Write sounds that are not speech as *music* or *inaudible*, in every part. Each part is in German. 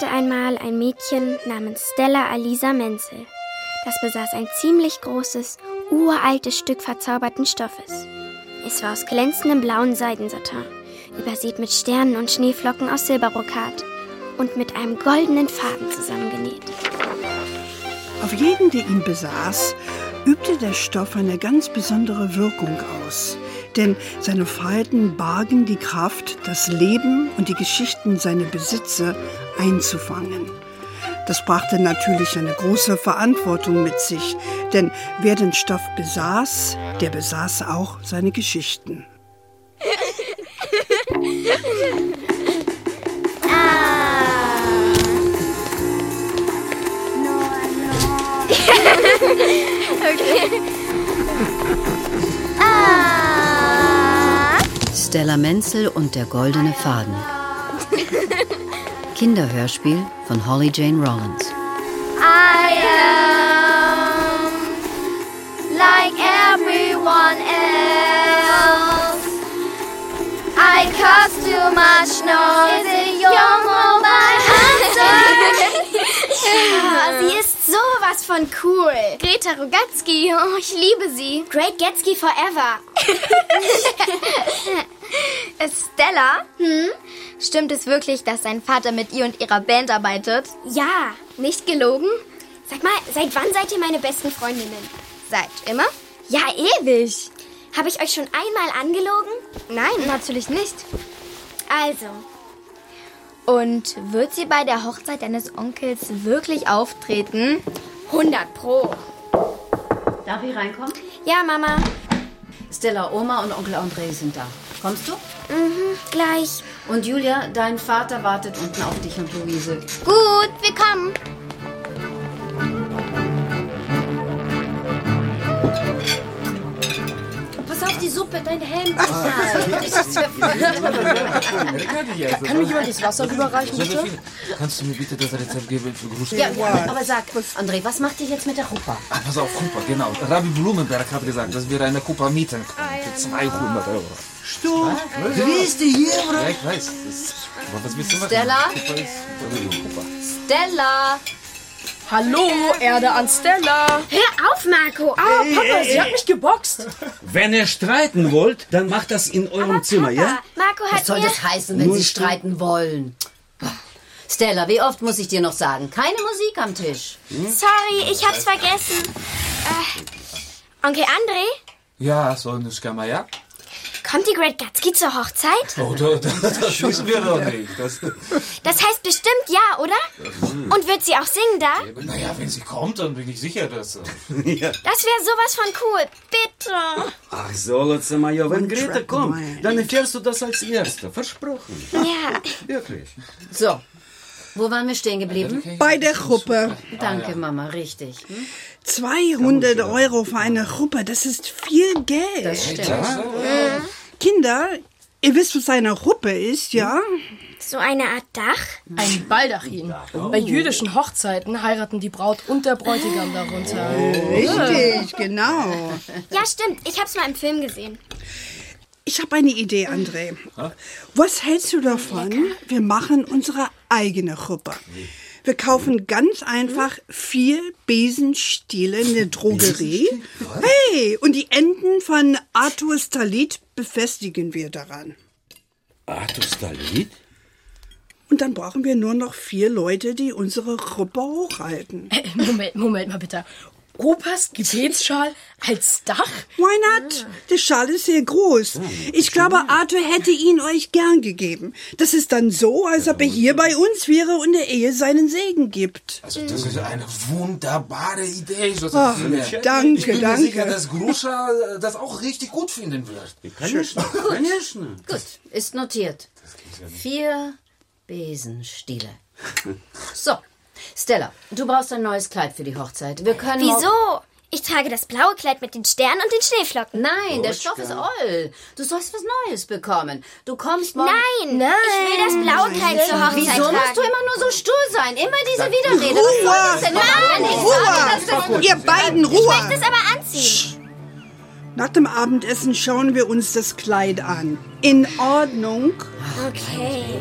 lebte einmal ein Mädchen namens Stella Alisa Menzel. Das besaß ein ziemlich großes, uraltes Stück verzauberten Stoffes. Es war aus glänzendem blauen Seidensatin, übersät mit Sternen und Schneeflocken aus Silberbrokat und mit einem goldenen Faden zusammengenäht. Auf jeden, der ihn besaß, übte der Stoff eine ganz besondere Wirkung aus. Denn seine Falten bargen die Kraft, das Leben und die Geschichten seiner Besitzer einzufangen. Das brachte natürlich eine große Verantwortung mit sich, denn wer den Stoff besaß, der besaß auch seine Geschichten. Stella Menzel und der goldene Faden. *laughs* Kinderhörspiel von Holly Jane Rollins. I am like everyone else. I cause too much noise. You're more my answer. Ah, sie ist sowas von cool. Greta Rogatzky, oh, ich liebe sie. Great Gatsby forever. *laughs* *laughs* Stella? Hm? Stimmt es wirklich, dass dein Vater mit ihr und ihrer Band arbeitet? Ja, Nicht gelogen? sag mal, seit wann seid ihr meine besten Freundinnen? Seit immer? Ja, ewig. Habe ich euch schon einmal angelogen? Nein, natürlich nicht. Also, Und wird sie bei der Hochzeit deines Onkels wirklich auftreten? 100 pro. Darf ich reinkommen? Ja, Mama. Stella, Oma und Onkel André sind da. Kommst du? Mhm, gleich. Und Julia, dein Vater wartet unten auf dich und Luise. Gut, wir kommen. die Suppe, dein Hemd. Ah. Nein. Kann also, mir jemand das Wasser überreichen, bitte? Kannst du mir bitte das Rezept geben für Gruschka? Ja, ja, aber sag, André, was macht ihr jetzt mit der Kupa? Ah, pass auf, Kupa, genau. Rabbi Blumenberg hat gesagt, dass wir eine Kupa mieten können. Ah, für 200 Euro. Stimmt. Grüß dich, Jebra. Ja, ich weiß. Das, aber was willst du machen? Stella? Stella. Hallo, Erde an Stella. Hör auf, Marco. Oh, Papa, sie hat mich geboxt. Wenn ihr streiten wollt, dann macht das in eurem Zimmer, ja? Marco hat Was soll das heißen, wenn sie streiten wollen? Stella, wie oft muss ich dir noch sagen? Keine Musik am Tisch. Sorry, ich hab's vergessen. Äh, Onkel André, Ja, Sonuschka Maja. Kommt die Great Gatsby zur Hochzeit? Oh, das, das wissen wir doch nicht. Das, Das heißt bestimmt ja, oder? Und wird sie auch singen da? naja, wenn sie kommt, dann bin ich sicher, dass... äh, Ja. Das wäre sowas von cool. Bitte. Ach, Zolotze Major, wenn Greta kommt, dann erfährst du das als Erster. Versprochen. Ja. Wirklich. So, wo waren wir stehen geblieben? Bei der Gruppe. Danke, Mama, richtig. Hm? 200 Euro für eine Gruppe, das ist viel Geld. Das stimmt. Kinder, ihr wisst, was eine Ruppe ist, ja? So eine Art Dach? Ein Baldachin. Bei jüdischen Hochzeiten heiraten die Braut und der Bräutigam darunter. Richtig, genau. Ja, stimmt. Ich hab's mal im Film gesehen. Ich habe eine Idee, André. Was hältst du davon? Wir machen unsere eigene Gruppe. Wir kaufen ganz einfach vier Besenstiele in der Drogerie. Hey, und die Enden von Arthurs Talit befestigen wir daran. Arthur Stalit? Und dann brauchen wir nur noch vier Leute, die unsere Gruppe hochhalten. Äh, Moment, Moment mal bitte. Opas Gebetsschal als Dach? Why not? Der Schal ist sehr groß. Ich glaube, Arthur hätte ihn euch gern gegeben. Das ist dann so, als ob er hier bei uns wäre und der Ehe seinen Segen gibt. Also, das ist eine wunderbare Idee. So, Ach, danke, ich bin mir danke. sicher, dass Gruscha äh, das auch richtig gut finden wird. Конечно, конечно. Gut, ist notiert. Vier Besenstiele. So, Stella, du brauchst ein neues Kleid für die Hochzeit. Wir können. Wieso? Ich trage das blaue Kleid mit den Sternen und den Schneeflocken. Nein, der Stoff ist oll. Du sollst was Neues bekommen. Du kommst morgen. Nein, ich will das blaue Kleid zur Hochzeit Wieso tragen. musst du immer nur so stur sein? Immer diese Widerrede. Was soll das denn? Sage, dass das Ihr beiden Ich möchte Ruhe! es aber anziehen. Nach dem Abendessen schauen wir uns das Kleid an. In Ordnung. Okay.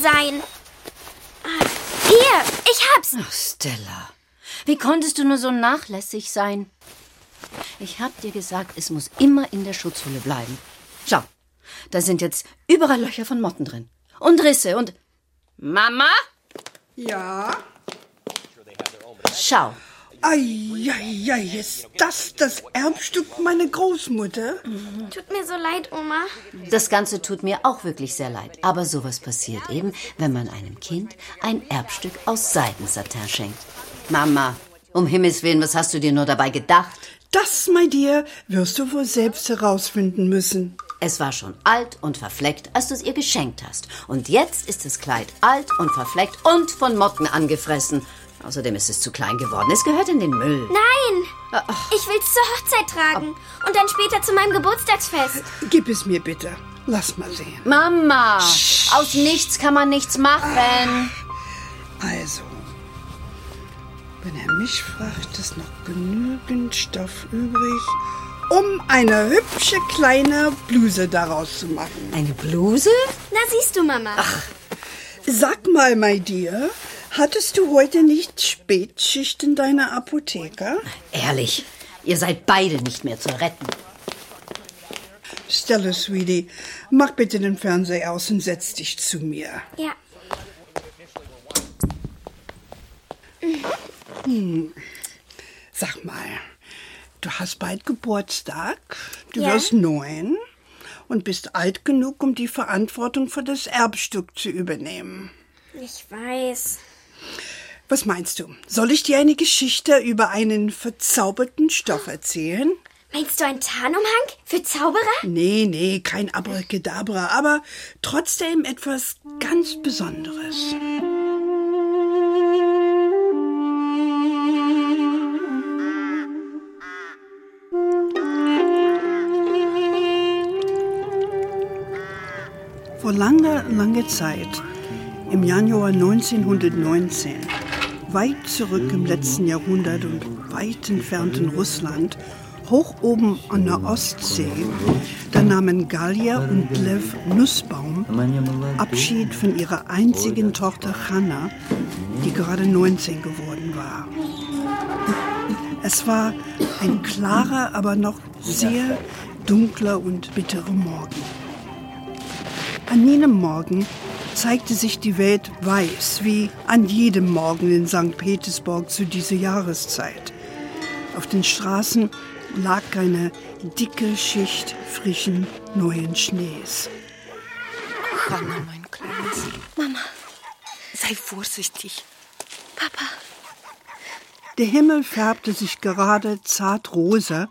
Sein. Ah, Hier, ich hab's. Ach, Stella, wie konntest du nur so nachlässig sein? Ich hab dir gesagt, es muss immer in der Schutzhülle bleiben. Schau, da sind jetzt überall Löcher von Motten drin. Und Risse und... Mama? Ja? Schau, Eieiei, ist das das Erbstück meiner Großmutter? Tut mir so leid, Oma. das Ganze tut mir auch wirklich sehr leid. Aber sowas passiert eben, wenn man einem Kind ein Erbstück aus Seidensatin schenkt. Mama, um Himmels Willen, was hast du dir nur dabei gedacht? Das, my dear, wirst du wohl selbst herausfinden müssen. Es war schon alt und verfleckt, als du es ihr geschenkt hast. Und jetzt ist das Kleid alt und verfleckt und von Motten angefressen. Außerdem ist es zu klein geworden. Es gehört in den Müll. Nein! Ich will's zur Hochzeit tragen. Und dann später zu meinem Geburtstagsfest. Gib es mir bitte. Lass mal sehen. Mama, aus nichts kann man nichts machen. Also, wenn er mich fragt, ist noch genügend Stoff übrig, um eine hübsche kleine Bluse daraus zu machen. Eine Bluse? Na, siehst du, Mama. Sag mal, my dear, hattest du heute nicht Spätschicht in deiner Apotheke? Ehrlich, ihr seid beide nicht mehr zu retten. Stella, Sweetie, mach bitte den Fernseher aus und setz dich zu mir. Ja. Sag mal, du hast bald Geburtstag, du Ja. wirst neun und bist alt genug, um die Verantwortung für das Erbstück zu übernehmen. Ich weiß. Was meinst du? Soll ich dir eine Geschichte über einen verzauberten Stoff erzählen? Meinst du einen Tarnumhang für Zauberer? Nee, nee, kein Abracadabra, aber trotzdem etwas ganz Besonderes. Vor langer, langer Zeit, im Januar 1919, weit zurück im letzten Jahrhundert und weit entfernt in Russland, hoch oben an der Ostsee, da nahmen Gallia und Lev Nussbaum Abschied von ihrer einzigen Tochter Hanna, die gerade 19 geworden war. Es war ein klarer, aber noch sehr dunkler und bitterer Morgen. An jenem Morgen zeigte sich die Welt weiß, wie an jedem Morgen in St. Petersburg zu dieser Jahreszeit. Auf den Straßen lag eine dicke Schicht frischen, neuen Schnees. Hanna, mein Kleines. Mama. Sei vorsichtig. Papa. Der Himmel färbte sich gerade zart rosa,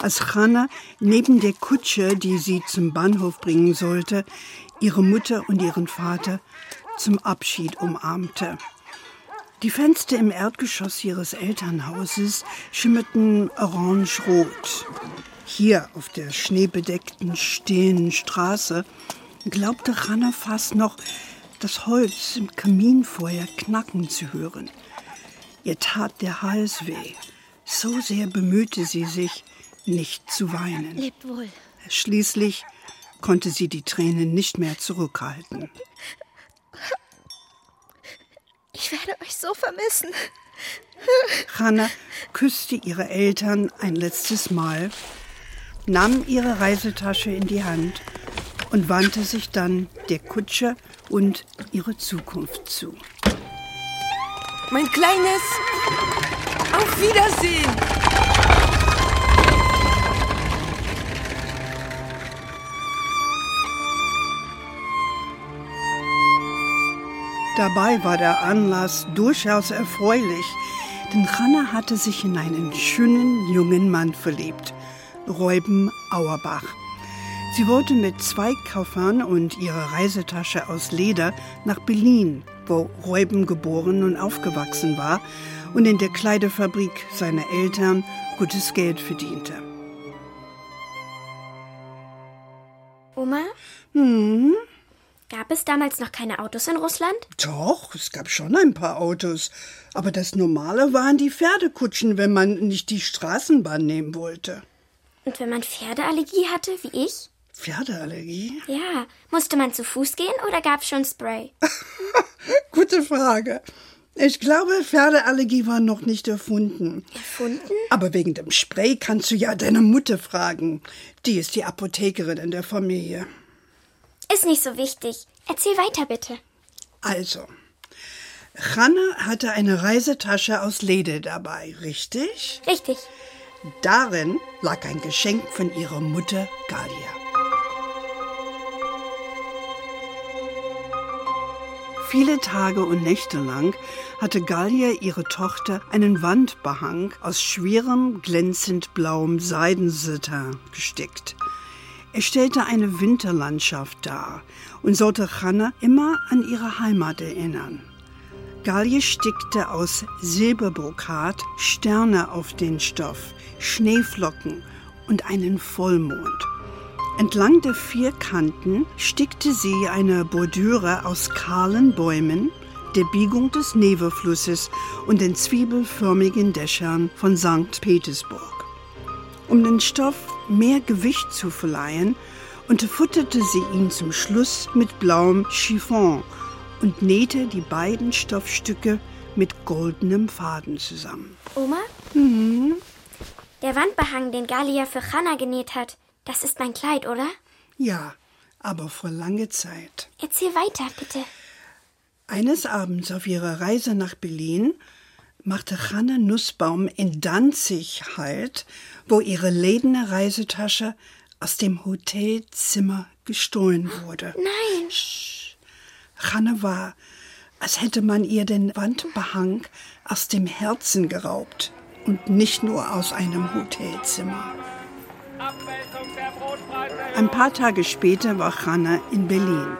als Hanna neben der Kutsche, die sie zum Bahnhof bringen sollte, ihre Mutter und ihren Vater zum Abschied umarmte. Die Fenster im Erdgeschoss ihres Elternhauses schimmerten orange-rot. Hier auf der schneebedeckten, stehenden Straße glaubte Hanna fast noch, das Holz im Kaminfeuer knacken zu hören. Ihr tat der Hals weh. So sehr bemühte sie sich, nicht zu weinen. Lebt wohl. Schließlich konnte sie die Tränen nicht mehr zurückhalten. Ich werde euch so vermissen. Hanna küsste ihre Eltern ein letztes Mal, nahm ihre Reisetasche in die Hand und wandte sich dann der Kutsche und ihre Zukunft zu. Mein Kleines. Auf Wiedersehen. Dabei war der Anlass durchaus erfreulich, denn Hanna hatte sich in einen schönen jungen Mann verliebt, Reuben Auerbach. Sie wollte mit zwei Koffern und ihrer Reisetasche aus Leder nach Berlin, wo Reuben geboren und aufgewachsen war und in der Kleiderfabrik seiner Eltern gutes Geld verdiente. Oma? Hm, Gab es damals noch keine Autos in Russland? doch, es gab schon ein paar Autos, aber das Normale waren die Pferdekutschen, wenn man nicht die Straßenbahn nehmen wollte. Und wenn man Pferdeallergie hatte, wie ich? Pferdeallergie? Ja. Musste man zu Fuß gehen oder gab's schon Spray? *laughs* Gute Frage. Ich glaube, Pferdeallergie war noch nicht erfunden. Erfunden? Aber wegen dem Spray kannst du ja deine Mutter fragen. Die ist die Apothekerin in der Familie. Ist nicht so wichtig. Erzähl weiter bitte. Also, Hanna hatte eine Reisetasche aus Leder dabei, richtig? Richtig. Darin lag ein Geschenk von ihrer Mutter Galia. Viele Tage und Nächte lang hatte Galia ihre Tochter einen Wandbehang aus schwerem, glänzend blauem Seidensatin gestickt. Er stellte eine Winterlandschaft dar und sollte Hanna immer an ihre Heimat erinnern. Galie stickte aus Silberbrokat Sterne auf den Stoff, Schneeflocken und einen Vollmond. Entlang der vier Kanten stickte sie eine Bordüre aus kahlen Bäumen, der Biegung des Neverflusses und den zwiebelförmigen Dächern von St. Petersburg. Um den Stoff mehr Gewicht zu verleihen, unterfutterte sie ihn zum Schluss mit blauem Chiffon und nähte die beiden Stoffstücke mit goldenem Faden zusammen. Oma? Mhm. Der Wandbehang, den Galia für Hanna genäht hat, das ist mein Kleid, oder? Ja, aber vor lange Zeit. Erzähl weiter, bitte. Eines Abends auf ihrer Reise nach Berlin machte Hanne Nussbaum in Danzig Halt, wo ihre ledene Reisetasche aus dem Hotelzimmer gestohlen wurde. Nein. Hanne war, als hätte man ihr den Wandbehang aus dem Herzen geraubt und nicht nur aus einem Hotelzimmer. Ein paar Tage später war Hanna in Berlin.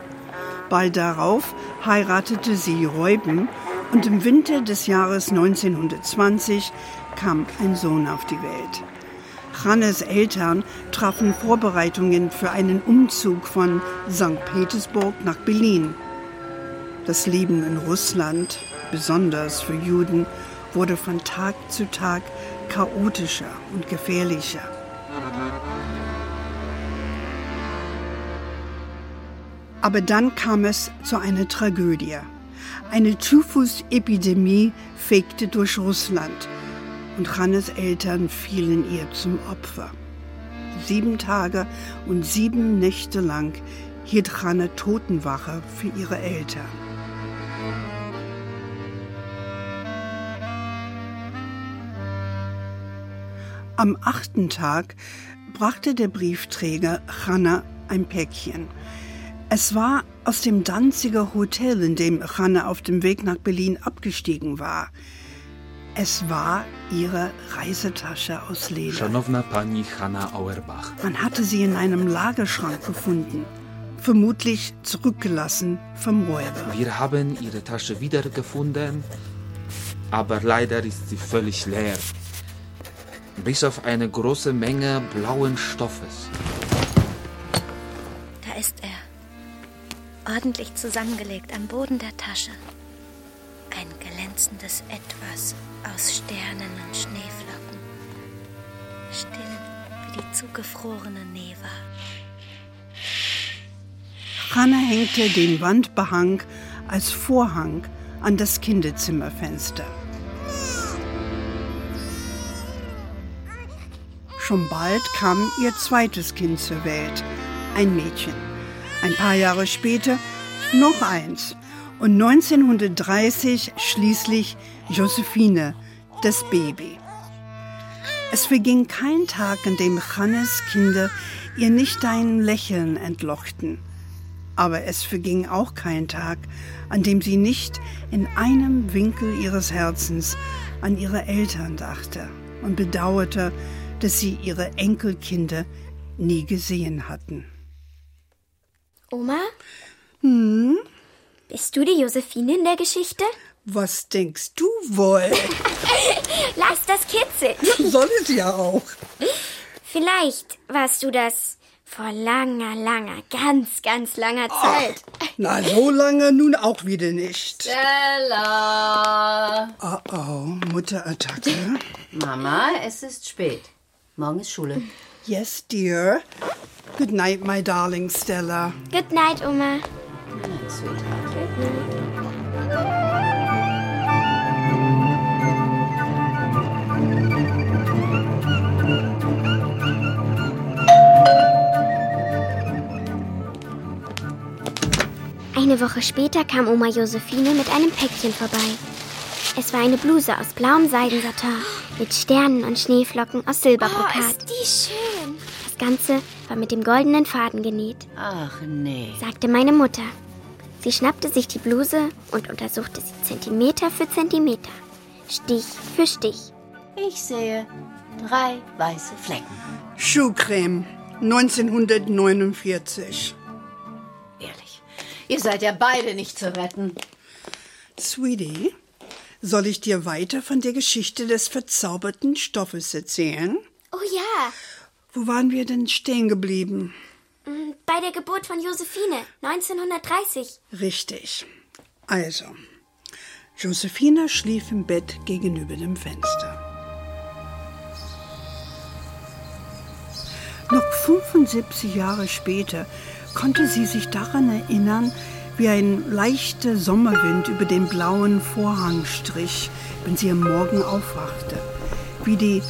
Bald darauf heiratete sie Reuben und im Winter des Jahres 1920 kam ein Sohn auf die Welt. Hannes Eltern trafen Vorbereitungen für einen Umzug von St. Petersburg nach Berlin. Das Leben in Russland, besonders für Juden, wurde von Tag zu Tag chaotischer und gefährlicher. Aber dann kam es zu einer Tragödie. Eine Typhus-Epidemie fegte durch Russland und Hannes Eltern fielen ihr zum Opfer. Sieben Tage und sieben Nächte lang hielt Hanne Totenwache für ihre Eltern. Am achten Tag brachte der Briefträger Hanna ein Päckchen. Es war aus dem Danziger Hotel, in dem Hanna auf dem Weg nach Berlin abgestiegen war. Es war ihre Reisetasche aus Leder. Szanowna pani Hanna Auerbach. Man hatte sie in einem Lagerschrank gefunden, vermutlich zurückgelassen vom Räuber. Wir haben ihre Tasche wiedergefunden, aber leider ist sie völlig leer. Bis auf eine große Menge blauen Stoffes. Da ist er. Ordentlich zusammengelegt am Boden der Tasche. Ein glänzendes Etwas aus Sternen und Schneeflocken. Still wie die zugefrorene Neva. Hanna hängte den Wandbehang als Vorhang an das Kinderzimmerfenster. Schon bald kam ihr zweites Kind zur Welt, ein Mädchen. Ein paar Jahre später noch eins und 1930 schließlich Josephine, das Baby. Es verging kein Tag, an dem Hannes Kinder ihr nicht ein Lächeln entlockten. Aber es verging auch kein Tag, an dem sie nicht in einem Winkel ihres Herzens an ihre Eltern dachte und bedauerte, dass sie ihre Enkelkinder nie gesehen hatten. Oma? Hm? Bist du die Josephine in der Geschichte? Was denkst du wohl? *laughs* Lass das kitzeln. *laughs* Soll es ja auch. Vielleicht warst du das vor langer, langer, ganz, ganz langer Zeit. Na, so lange nun auch wieder nicht. Stella! Oh oh, Mutterattacke. Mama, es ist spät. Morgen ist Schule. Yes, dear. Good night, my darling Stella. Good night, Oma. Eine Woche später kam Oma Josephine mit einem Päckchen vorbei. Es war eine Bluse aus blauem Seidensatin mit Sternen und Schneeflocken aus Silberbrokat. Oh, ist die schön. Das Ganze war mit dem goldenen Faden genäht, Ach nee. sagte meine Mutter. Sie schnappte sich die Bluse und untersuchte sie Zentimeter für Zentimeter, Stich für Stich. Ich sehe drei weiße Flecken. Schuhcreme 1949. Ehrlich. Ihr seid ja beide nicht zu retten. Sweetie, soll ich dir weiter von der Geschichte des verzauberten Stoffes erzählen? Oh ja, Wo waren wir denn stehen geblieben? mm, bei der Geburt von Josephine 1930. Richtig. Also, Josephine schlief im Bett gegenüber dem Fenster. Noch 75 Jahre später konnte sie sich daran erinnern, wie ein leichter Sommerwind über den blauen Vorhang strich, wenn sie am Morgen aufwachte, wie die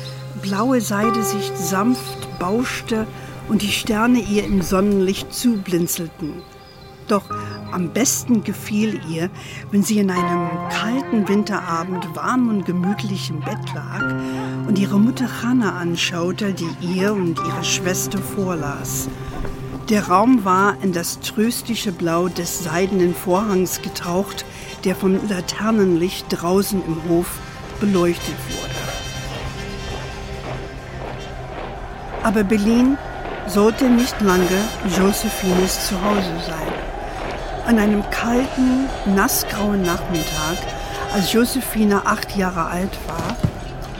blaue Seide sich sanft bauschte und die Sterne ihr im Sonnenlicht zublinzelten. Doch am besten gefiel ihr, wenn sie in einem kalten Winterabend warm und gemütlich im Bett lag und ihre Mutter Hannah anschaute, die ihr und ihre Schwester vorlas. Der Raum war in das tröstliche Blau des seidenen Vorhangs getaucht, der vom Laternenlicht draußen im Hof beleuchtet wurde. Aber Berlin sollte nicht lange Josephines Zuhause sein. An einem kalten, nassgrauen Nachmittag, als Josephine acht Jahre alt war,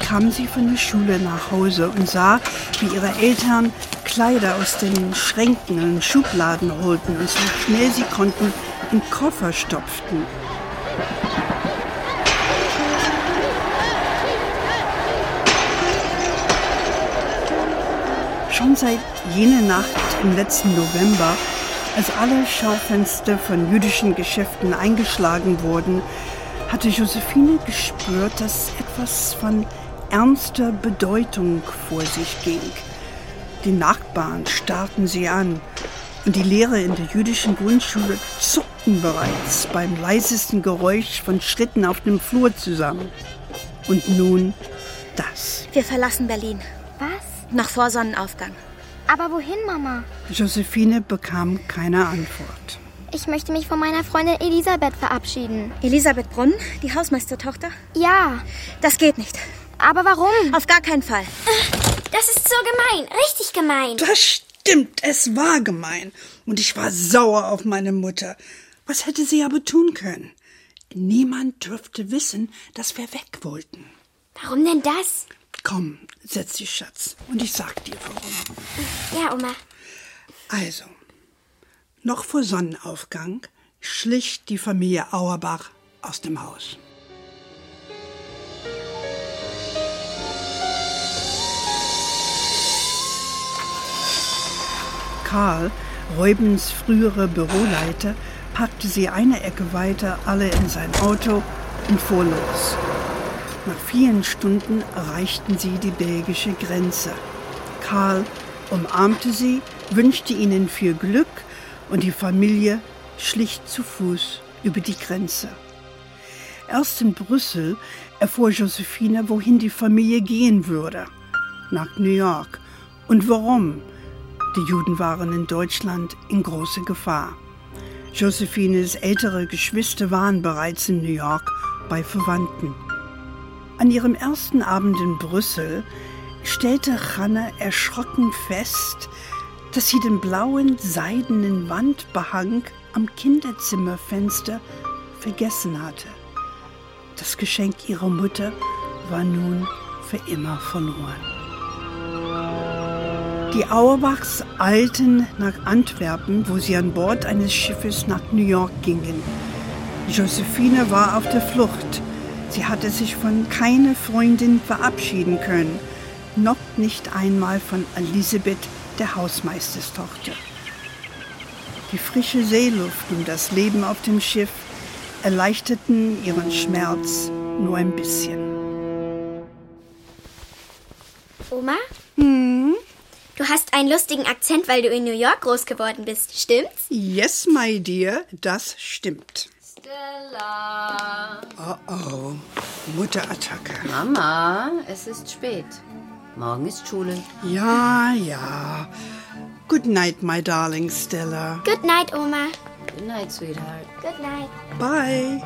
kam sie von der Schule nach Hause und sah, wie ihre Eltern Kleider aus den Schränken und Schubladen holten und so schnell sie konnten in Koffer stopften. Schon seit jener Nacht im letzten November, als alle Schaufenster von jüdischen Geschäften eingeschlagen wurden, hatte Josephine gespürt, dass etwas von ernster Bedeutung vor sich ging. Die Nachbarn starrten sie an und die Lehrer in der jüdischen Grundschule zuckten bereits beim leisesten Geräusch von Schritten auf dem Flur zusammen. Und nun das. Wir verlassen Berlin. Was? Noch vor Sonnenaufgang. Aber wohin, Mama? Josephine bekam keine Antwort. Ich möchte mich von meiner Freundin Elisabeth verabschieden. Elisabeth Brunn, die Hausmeistertochter? Ja, Das geht nicht. aber warum? Auf gar keinen Fall. *laughs* Das ist so gemein, richtig gemein. Das stimmt, es war gemein. Und ich war sauer auf meine Mutter. Was hätte sie aber tun können? Niemand dürfte wissen, dass wir weg wollten. Warum denn das? Komm, setz dich, Schatz, und ich sag dir warum. Ja, Oma. Also, noch vor Sonnenaufgang schlich die Familie Auerbach aus dem Haus. Karl, Reubens früherer Büroleiter, packte sie eine Ecke weiter alle in sein Auto und fuhr los. Nach vielen Stunden erreichten sie die belgische Grenze. Karl umarmte sie, wünschte ihnen viel Glück und die Familie schlich zu Fuß über die Grenze. Erst in Brüssel erfuhr Josephine, wohin die Familie gehen würde. Nach New York. Und warum? Die Juden waren in Deutschland in großer Gefahr. Josephines ältere Geschwister waren bereits in New York bei Verwandten. An ihrem ersten Abend in Brüssel stellte Hanna erschrocken fest, dass sie den blauen seidenen Wandbehang am Kinderzimmerfenster vergessen hatte. Das Geschenk ihrer Mutter war nun für immer verloren. Die Auerbachs eilten nach Antwerpen, wo sie an Bord eines Schiffes nach New York gingen. Josephine war auf der Flucht. Sie hatte sich von keiner Freundin verabschieden können. noch nicht einmal von Elisabeth, der Hausmeisterstochter. Die frische Seeluft und das Leben auf dem Schiff erleichterten ihren Schmerz nur ein bisschen. Oma? Du hast einen lustigen Akzent, weil du in New York groß geworden bist, stimmt's? Yes, my dear, das stimmt. Stella. Oh oh, Mutterattacke. Mama, es ist spät. Morgen ist Schule. Ja, ja. Good night, my darling Stella. Good night, Oma. Good night, sweetheart. Good night. Bye.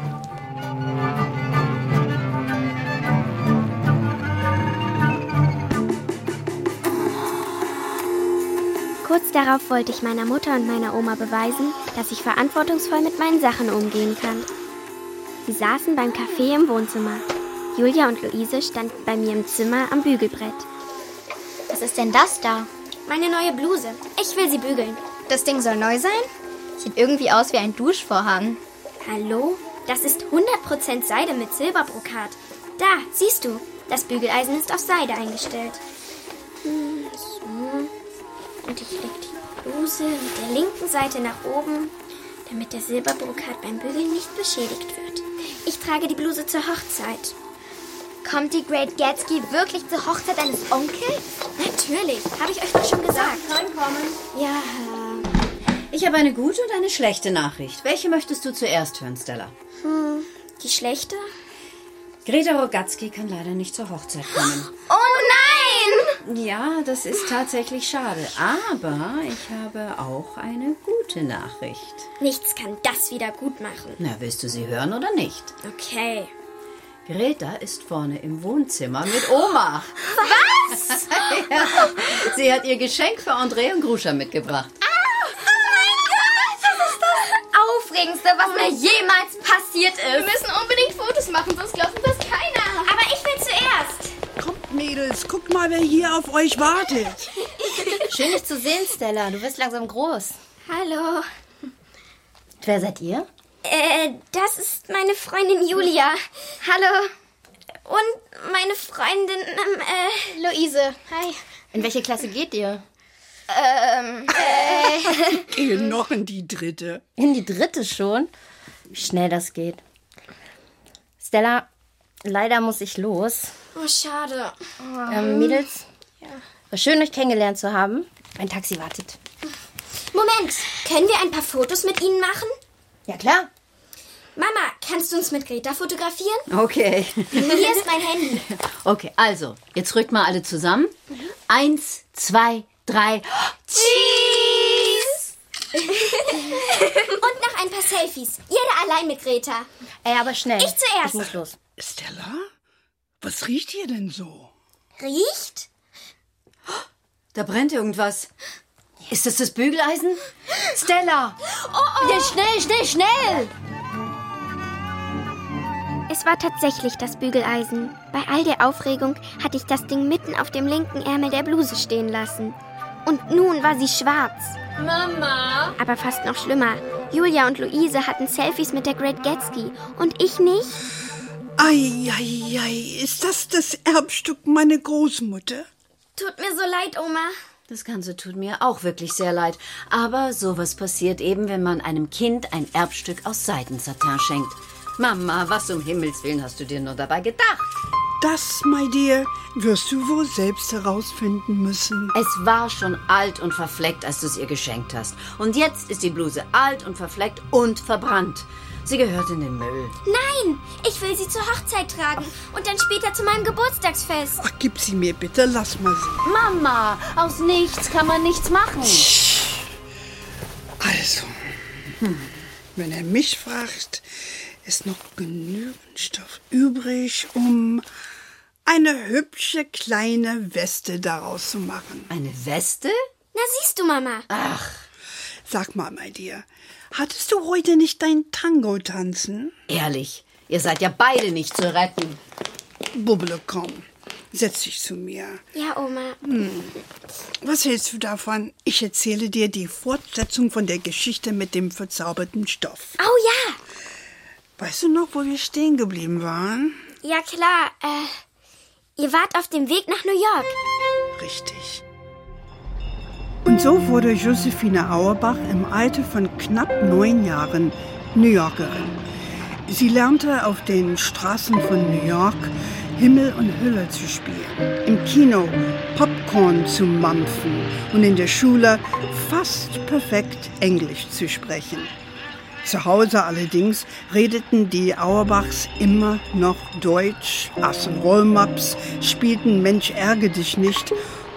Kurz darauf wollte ich meiner Mutter und meiner Oma beweisen, dass ich verantwortungsvoll mit meinen Sachen umgehen kann. Sie saßen beim Kaffee im Wohnzimmer. Julia und Luise standen bei mir im Zimmer am Bügelbrett. Was ist denn das da? Meine neue Bluse. Ich will sie bügeln. Das Ding soll neu sein? Sieht irgendwie aus wie ein Duschvorhang. Hallo? Das ist 100% Seide mit Silberbrokat. Da, siehst du, das Bügeleisen ist auf Seide eingestellt. Hm. Und ich leg die Bluse mit der linken Seite nach oben, damit der Silberbrokat beim Bügeln nicht beschädigt wird. Ich trage die Bluse zur Hochzeit. Kommt die Great Gatsby wirklich zur Hochzeit deines Onkels? Natürlich, habe ich euch doch schon gesagt. Reinkommen. Ja, Ich habe eine gute und eine schlechte Nachricht. Welche möchtest du zuerst hören, Stella? hm, die schlechte? Greta Rogatzky kann leider nicht zur Hochzeit kommen. Oh! Ja, das ist tatsächlich schade. Aber ich habe auch eine gute Nachricht. Nichts kann das wieder gut machen. Na, willst du sie hören oder nicht? Okay. Greta ist vorne im Wohnzimmer mit Oma. Was? *laughs* ja, sie hat ihr Geschenk für André und Gruscha mitgebracht. Aufregendste, was mir jemals passiert ist. Wir müssen unbedingt Fotos machen, sonst glaubt das keiner. Mädels, guckt mal, wer hier auf euch wartet. *laughs* Schön, dich zu sehen, Stella. Du wirst langsam groß. Hallo. Wer seid ihr? Äh, das ist meine Freundin Julia. Hallo. Und meine Freundin, ähm, äh, Luise. hi. In welche Klasse geht ihr? Ähm, äh, *laughs* Gehe noch in die dritte. In die dritte schon? Wie schnell das geht. Stella, leider muss ich los. Oh, schade. Ähm, Mädels, war schön, euch kennengelernt zu haben. Ein Taxi wartet. Moment, können wir ein paar Fotos mit Ihnen machen? Ja, klar. Mama, kannst du uns mit Greta fotografieren? Okay. Hier ist mein Handy. Okay, also, jetzt rückt mal alle zusammen. Eins, zwei, drei. Cheese! Und noch ein paar Selfies. Jeder allein mit Greta. Ey, aber schnell. Ich zuerst. Ich muss los. Stella? Was riecht hier denn so? Riecht? Da brennt irgendwas. Ist das das Bügeleisen? Stella! Ja, schnell, schnell, schnell! Es war tatsächlich das Bügeleisen. Bei all der Aufregung hatte ich das Ding mitten auf dem linken Ärmel der Bluse stehen lassen. Und nun war sie schwarz. Mama! Aber fast noch schlimmer. Julia und Luise hatten Selfies mit der Great Gatsby und ich nicht. Ei, ei, ei, ist das das Erbstück meiner Großmutter? Tut mir so leid, Oma. Das Ganze tut mir auch wirklich sehr leid. Aber sowas passiert eben, wenn man einem Kind ein Erbstück aus Seidensatin schenkt. Mama, was um Himmels Willen hast du dir nur dabei gedacht? Das, my dear, wirst du wohl selbst herausfinden müssen. Es war schon alt und verfleckt, als du es ihr geschenkt hast. Und jetzt ist die Bluse alt und verfleckt und verbrannt. Sie gehört in den Müll. Nein, ich will sie zur Hochzeit tragen und dann später zu meinem Geburtstagsfest. Ach, gib sie mir bitte, lass mal sie. Mama, aus nichts kann man nichts machen. Also, hm, wenn er mich fragt, ist noch genügend Stoff übrig, um eine hübsche kleine Weste daraus zu machen. Eine Weste? Na siehst du, Mama. Ach, Sag mal, my dear, hattest du heute nicht dein Tango tanzen? ehrlich, ihr seid ja beide nicht zu retten. Bubble, komm, setz dich zu mir. Ja, Oma. Was hältst du davon? Ich erzähle dir die Fortsetzung von der Geschichte mit dem verzauberten Stoff. Oh ja. Weißt du noch, wo wir stehen geblieben waren? Ja, klar. Äh, ihr wart auf dem Weg nach New York. richtig. Und so wurde Josephine Auerbach im Alter von knapp neun Jahren New Yorkerin. Sie lernte auf den Straßen von New York Himmel und Hölle zu spielen, im Kino Popcorn zu mampfen und in der Schule fast perfekt Englisch zu sprechen. Zu Hause allerdings redeten die Auerbachs immer noch Deutsch, aßen Rollmaps, spielten Mensch ärge dich nicht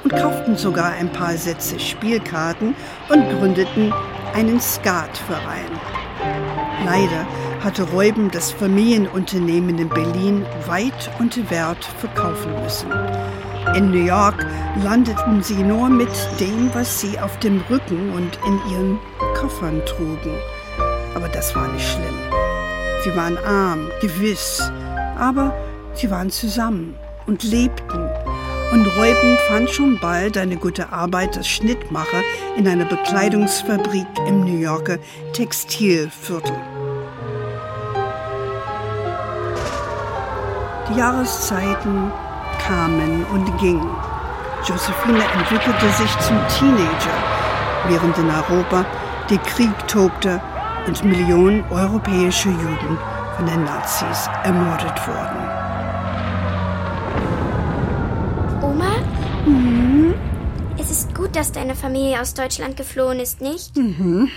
und kauften sogar ein paar Sätze Spielkarten und gründeten einen Skatverein. Leider hatte Räuben das Familienunternehmen in Berlin weit und wert verkaufen müssen. In New York landeten sie nur mit dem, was sie auf dem Rücken und in ihren Koffern trugen. Aber das war nicht schlimm. Sie waren arm, gewiss, aber sie waren zusammen und lebten. Und Reuben fand schon bald eine gute Arbeit als Schnittmacher in einer Bekleidungsfabrik im New Yorker Textilviertel. Die Jahreszeiten kamen und gingen. Josephine entwickelte sich zum Teenager, während in Europa der Krieg tobte und Millionen europäische Juden von den Nazis ermordet wurden. Dass deine Familie aus Deutschland geflohen ist, nicht? Mhm.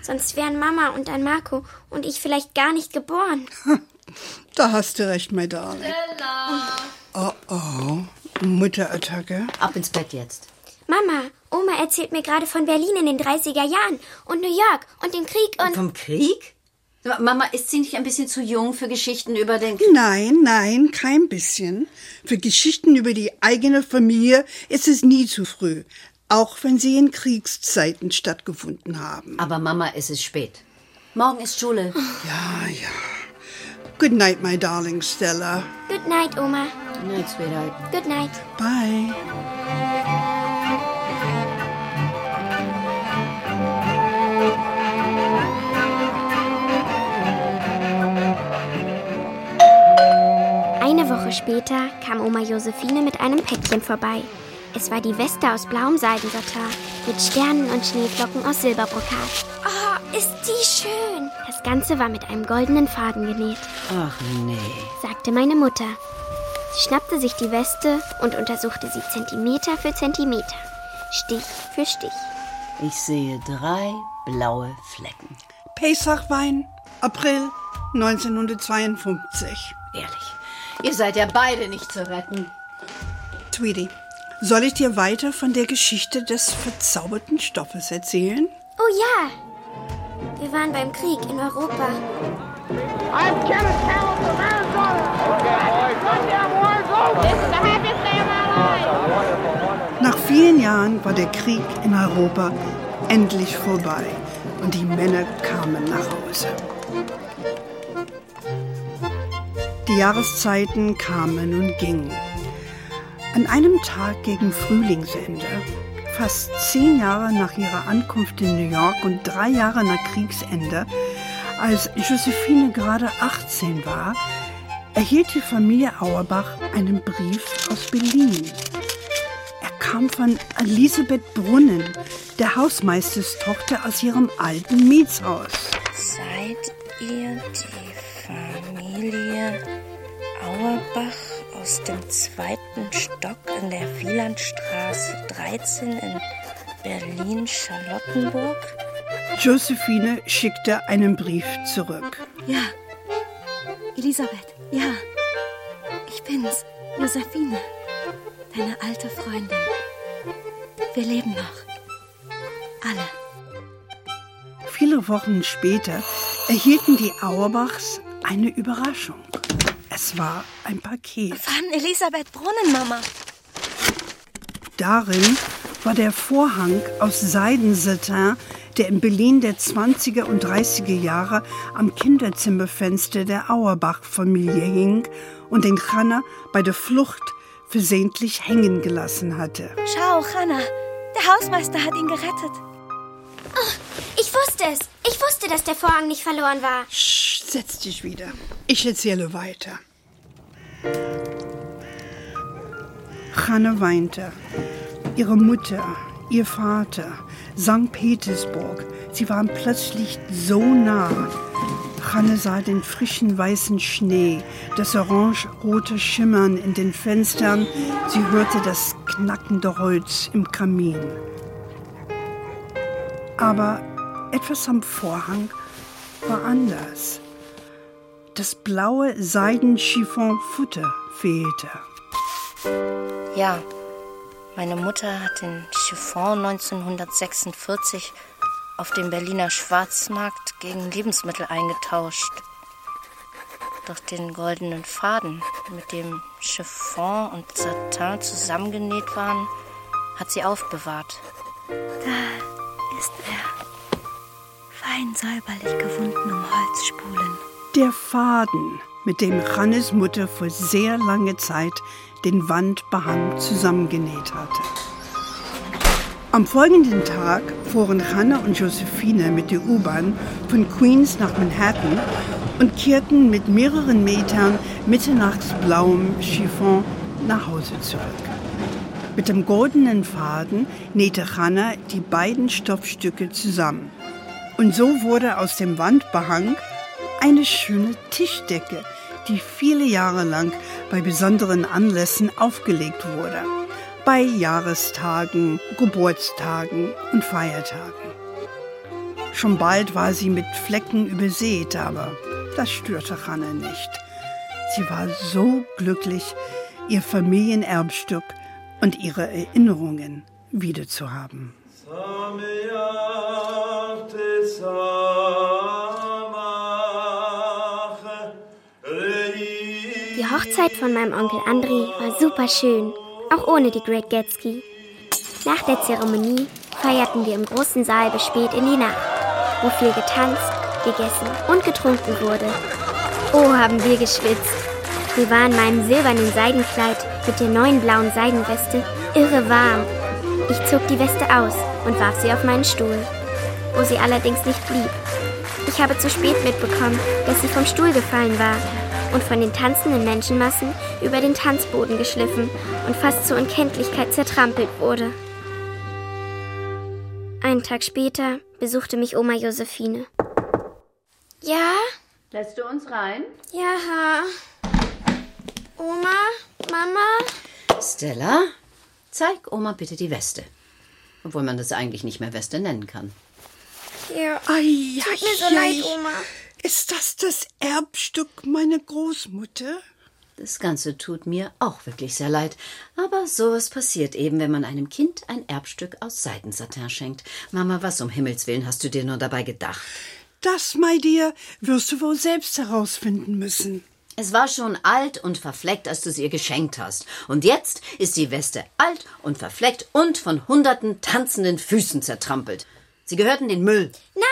Sonst wären Mama und ein Marco und ich vielleicht gar nicht geboren. *laughs* Da hast du recht, my darling. Stella! Oh oh, Mutterattacke. Ab ins Bett jetzt. Mama, Oma erzählt mir gerade von Berlin in den 30er Jahren und New York und dem Krieg und... Vom Krieg? Mama, ist sie nicht ein bisschen zu jung für Geschichten über den Krieg? Nein, nein, kein bisschen. Für Geschichten über die eigene Familie ist es nie zu früh, auch wenn sie in Kriegszeiten stattgefunden haben. Aber Mama, es ist spät. Morgen ist Schule. Ja, ja. Good night, my darling Stella. Good night, Oma. Good night, sweetheart. Good night. Bye. Eine Woche später kam Oma Josephine mit einem Päckchen vorbei. Es war die Weste aus blauem Seidensatin mit Sternen und Schneeflocken aus Silberbrokat. Oh, ist die schön! Das Ganze war mit einem goldenen Faden genäht, Ach nee. sagte meine Mutter. Sie schnappte sich die Weste und untersuchte sie Zentimeter für Zentimeter, Stich für Stich. Ich sehe drei blaue Flecken. Pesachwein, April 1952. Ehrlich. Ihr seid ja beide nicht zu retten. Tweety, soll ich dir weiter von der Geschichte des verzauberten Stoffes erzählen? Oh ja! Wir waren beim Krieg in Europa. I'm Kenneth Carroll from Arizona. Goddamn war's over. This is the happiest day of my life. Nach vielen Jahren war der Krieg in Europa endlich vorbei und die Männer kamen nach Hause. Die Jahreszeiten kamen und gingen. An einem Tag gegen Frühlingsende, fast zehn Jahre nach ihrer Ankunft in New York und drei Jahre nach Kriegsende, als Josephine gerade 18 war, erhielt die Familie Auerbach einen Brief aus Berlin. Er kam von Elisabeth Brunnen, der Hausmeisterstochter aus ihrem alten Mietshaus. Seid ihr dem zweiten Stock in der Wielandstraße 13 in Berlin-Charlottenburg? Josephine schickte einen Brief zurück. Ja. Elisabeth, ja. Ich bin's, Josephine. Deine alte Freundin. Wir leben noch. Alle. Viele Wochen später erhielten die Auerbachs eine Überraschung. Es war ein Paket. Von Elisabeth Brunnen, Mama. Darin war der Vorhang aus Seidensatin, der in Berlin der 20er und 30er Jahre am Kinderzimmerfenster der Auerbach-Familie hing und den Hanna bei der Flucht versehentlich hängen gelassen hatte. Schau, Hanna. Der Hausmeister hat ihn gerettet. Oh, ich wusste es. Ich wusste, dass der Vorhang nicht verloren war. Sch, setz dich wieder. Ich erzähle weiter. Hanne weinte. Ihre Mutter, ihr Vater, St. Petersburg, sie waren plötzlich so nah. Hanne sah den frischen weißen Schnee, das orange-rote Schimmern in den Fenstern. Sie hörte das knackende Holz im Kamin. Aber etwas am Vorhang war anders. Das blaue Seidenchiffon-Futter fehlte. Ja, meine Mutter hat den Chiffon 1946 auf dem Berliner Schwarzmarkt gegen Lebensmittel eingetauscht. Doch den goldenen Faden, mit dem Chiffon und Satin zusammengenäht waren, hat sie aufbewahrt. Da ist er. Fein säuberlich gewunden um Holzspulen. Der Faden, mit dem Hannes Mutter vor sehr langer Zeit den Wandbehang zusammengenäht hatte. Am folgenden Tag fuhren Hanna und Josephine mit der U-Bahn von Queens nach Manhattan und kehrten mit mehreren Metern mitternachtsblauem Chiffon nach Hause zurück. Mit dem goldenen Faden nähte Hanna die beiden Stoffstücke zusammen. Und so wurde aus dem Wandbehang eine schöne Tischdecke, die viele Jahre lang bei besonderen Anlässen aufgelegt wurde. Bei Jahrestagen, Geburtstagen und Feiertagen. Schon bald war sie mit Flecken übersät, aber das störte Hanne nicht. Sie war so glücklich, ihr Familienerbstück und ihre Erinnerungen wiederzuhaben. Die Hochzeit von meinem Onkel André war super schön, auch ohne die Great Gatsby. Nach der Zeremonie feierten wir im großen Saal bis spät in die Nacht, wo viel getanzt, gegessen und getrunken wurde. Oh, haben wir geschwitzt. Wir waren meinem silbernen Seidenkleid mit der neuen blauen Seidenweste irre warm. Ich zog die Weste aus und warf sie auf meinen Stuhl, wo sie allerdings nicht blieb. Ich habe zu spät mitbekommen, dass sie vom Stuhl gefallen war und von den tanzenden Menschenmassen über den Tanzboden geschliffen und fast zur Unkenntlichkeit zertrampelt wurde. Einen Tag später besuchte mich Oma Josephine. Ja? Lässt du uns rein? Ja. Oma? Mama? Stella, zeig Oma bitte die Weste. Obwohl man das eigentlich nicht mehr Weste nennen kann. Ja. Ai, Tut mir so ai, leid. Oma. Ist das das Erbstück meiner Großmutter? Das Ganze tut mir auch wirklich sehr leid. Aber sowas passiert eben, wenn man einem Kind ein Erbstück aus Seidensatin schenkt. Mama, was um Himmels Willen hast du dir nur dabei gedacht? Das, my dear, wirst du wohl selbst herausfinden müssen. Es war schon alt und verfleckt, als du sie ihr geschenkt hast. Und jetzt ist die Weste alt und verfleckt und von hunderten tanzenden Füßen zertrampelt. Sie gehört in den Müll. Nein!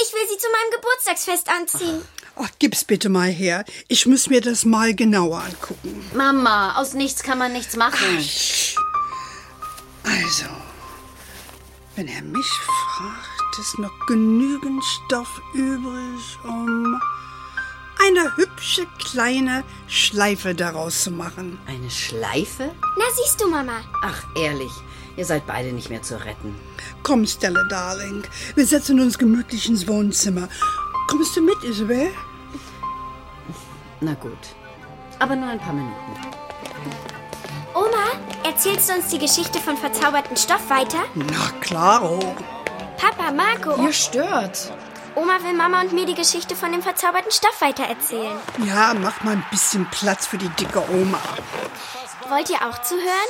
Ich will sie zu meinem Geburtstagsfest anziehen. Ach, gib's bitte mal her. Ich muss mir das mal genauer angucken. Mama, aus nichts kann man nichts machen. Also, wenn er mich fragt, ist noch genügend Stoff übrig, um eine hübsche kleine Schleife daraus zu machen. Eine Schleife? Na, siehst du, Mama. Ach, ehrlich, ihr seid beide nicht mehr zu retten. Komm, Stella, Darling. Wir setzen uns gemütlich ins Wohnzimmer. Kommst du mit, Isabel? Na gut. Aber nur ein paar Minuten. Oma, erzählst du uns die Geschichte von verzauberten Stoff weiter? Na, klaro. Papa, Marco. Ihr stört. Oma will Mama und mir die Geschichte von dem verzauberten Stoff weitererzählen. Ja, mach mal ein bisschen Platz für die dicke Oma. Wollt ihr auch zuhören?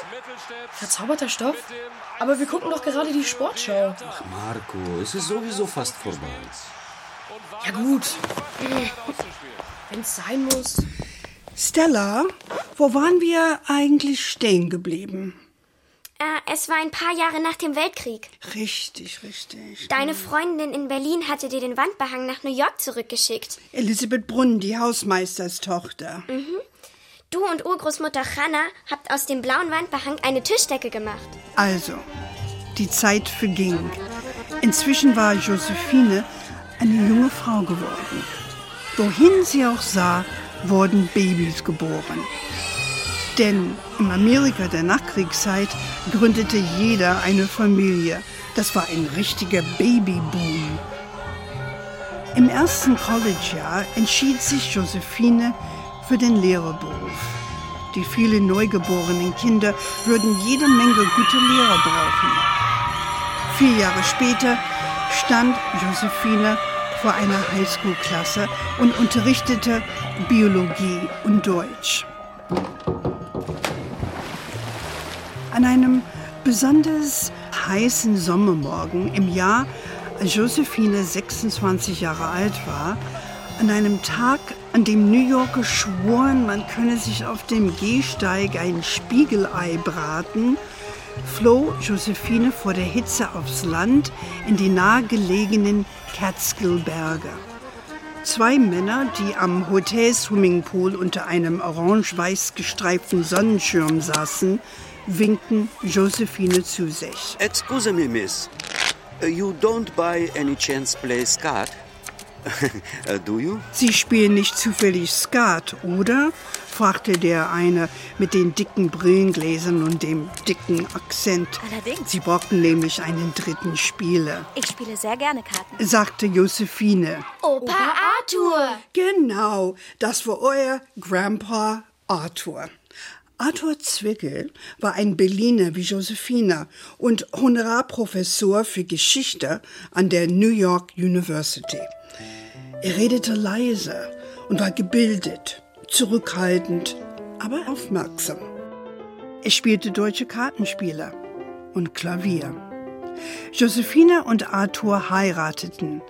Verzauberter Stoff? Aber wir gucken doch gerade die Sportschau. Ach, Marco, es ist sowieso fast vorbei. Ja gut. Wenn's sein muss. Stella, wo waren wir eigentlich stehen geblieben? Äh, es war ein paar Jahre nach dem Weltkrieg. Richtig, richtig. Deine Freundin in Berlin hatte dir den Wandbehang nach New York zurückgeschickt. Elisabeth Brunn, die Hausmeisterstochter. Mhm. Du und Urgroßmutter Hanna habt aus dem blauen Wandbehang eine Tischdecke gemacht. Also, die Zeit verging. Inzwischen war Josephine eine junge Frau geworden. Wohin sie auch sah, wurden Babys geboren. Denn im Amerika der Nachkriegszeit gründete jeder eine Familie. Das war ein richtiger Babyboom. Im ersten Collegejahr entschied sich Josephine für den Lehrerberuf. Die vielen neugeborenen Kinder würden jede Menge gute Lehrer brauchen. Vier Jahre später stand Josephine vor einer Highschool-Klasse und unterrichtete Biologie und Deutsch. An einem besonders heißen Sommermorgen im Jahr, als Josephine 26 Jahre alt war, an einem Tag, an dem New Yorker schworen, man könne sich auf dem Gehsteig ein Spiegelei braten, floh Josephine vor der Hitze aufs Land in die nahegelegenen Catskill-Berge. Zwei Männer, die am Hotel-Swimmingpool unter einem orange-weiß gestreiften Sonnenschirm saßen, winkten Josephine zu sich. Excuse me, miss. Uh, You don't by any chance play skat? Uh, Do you? Sie spielen nicht zufällig Skat, oder? fragte der eine mit den dicken Brillengläsern und dem dicken Akzent. Allerdings. Sie brauchten nämlich einen dritten Spieler, Ich spiele sehr gerne Karten. sagte Josephine. Opa Arthur. Genau, das war euer Grandpa Arthur. Arthur Zwickel war ein Berliner wie Josephine und Honorarprofessor für Geschichte an der New York University. Er redete leise und war gebildet, zurückhaltend, aber aufmerksam. Er spielte deutsche Kartenspiele und Klavier. Josephine und Arthur heirateten.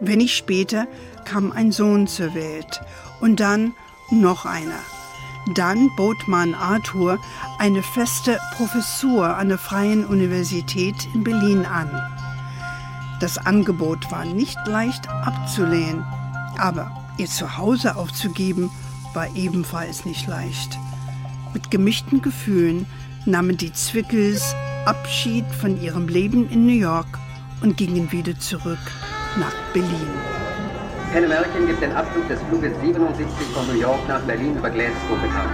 Wenig später kam ein Sohn zur Welt und dann noch einer. Dann bot man Arthur eine feste Professur an der Freien Universität in Berlin an. Das Angebot war nicht leicht abzulehnen, aber ihr Zuhause aufzugeben war ebenfalls nicht leicht. Mit gemischten Gefühlen nahmen die Zwickels Abschied von ihrem Leben in New York und gingen wieder zurück nach Berlin. Pan American gibt den Abflug des Fluges 77 von New York nach Berlin über Glasgow bekannt.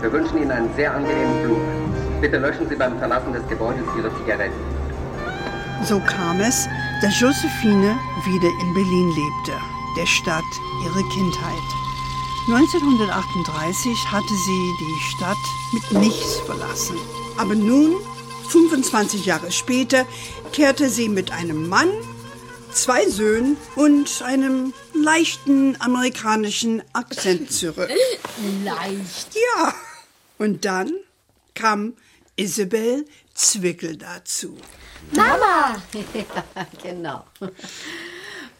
Wir wünschen Ihnen einen sehr angenehmen Flug. Bitte löschen Sie beim Verlassen des Gebäudes Ihre Zigaretten. So kam es, dass Josephine wieder in Berlin lebte, der Stadt ihrer Kindheit. 1938 hatte sie die Stadt mit nichts verlassen. Aber nun, 25 Jahre später, kehrte sie mit einem Mann, zwei Söhnen und einem leichten amerikanischen Akzent zurück. *laughs* Leicht. Ja. Und dann kam Isabel Zwickel dazu. Mama! ja, *laughs* genau.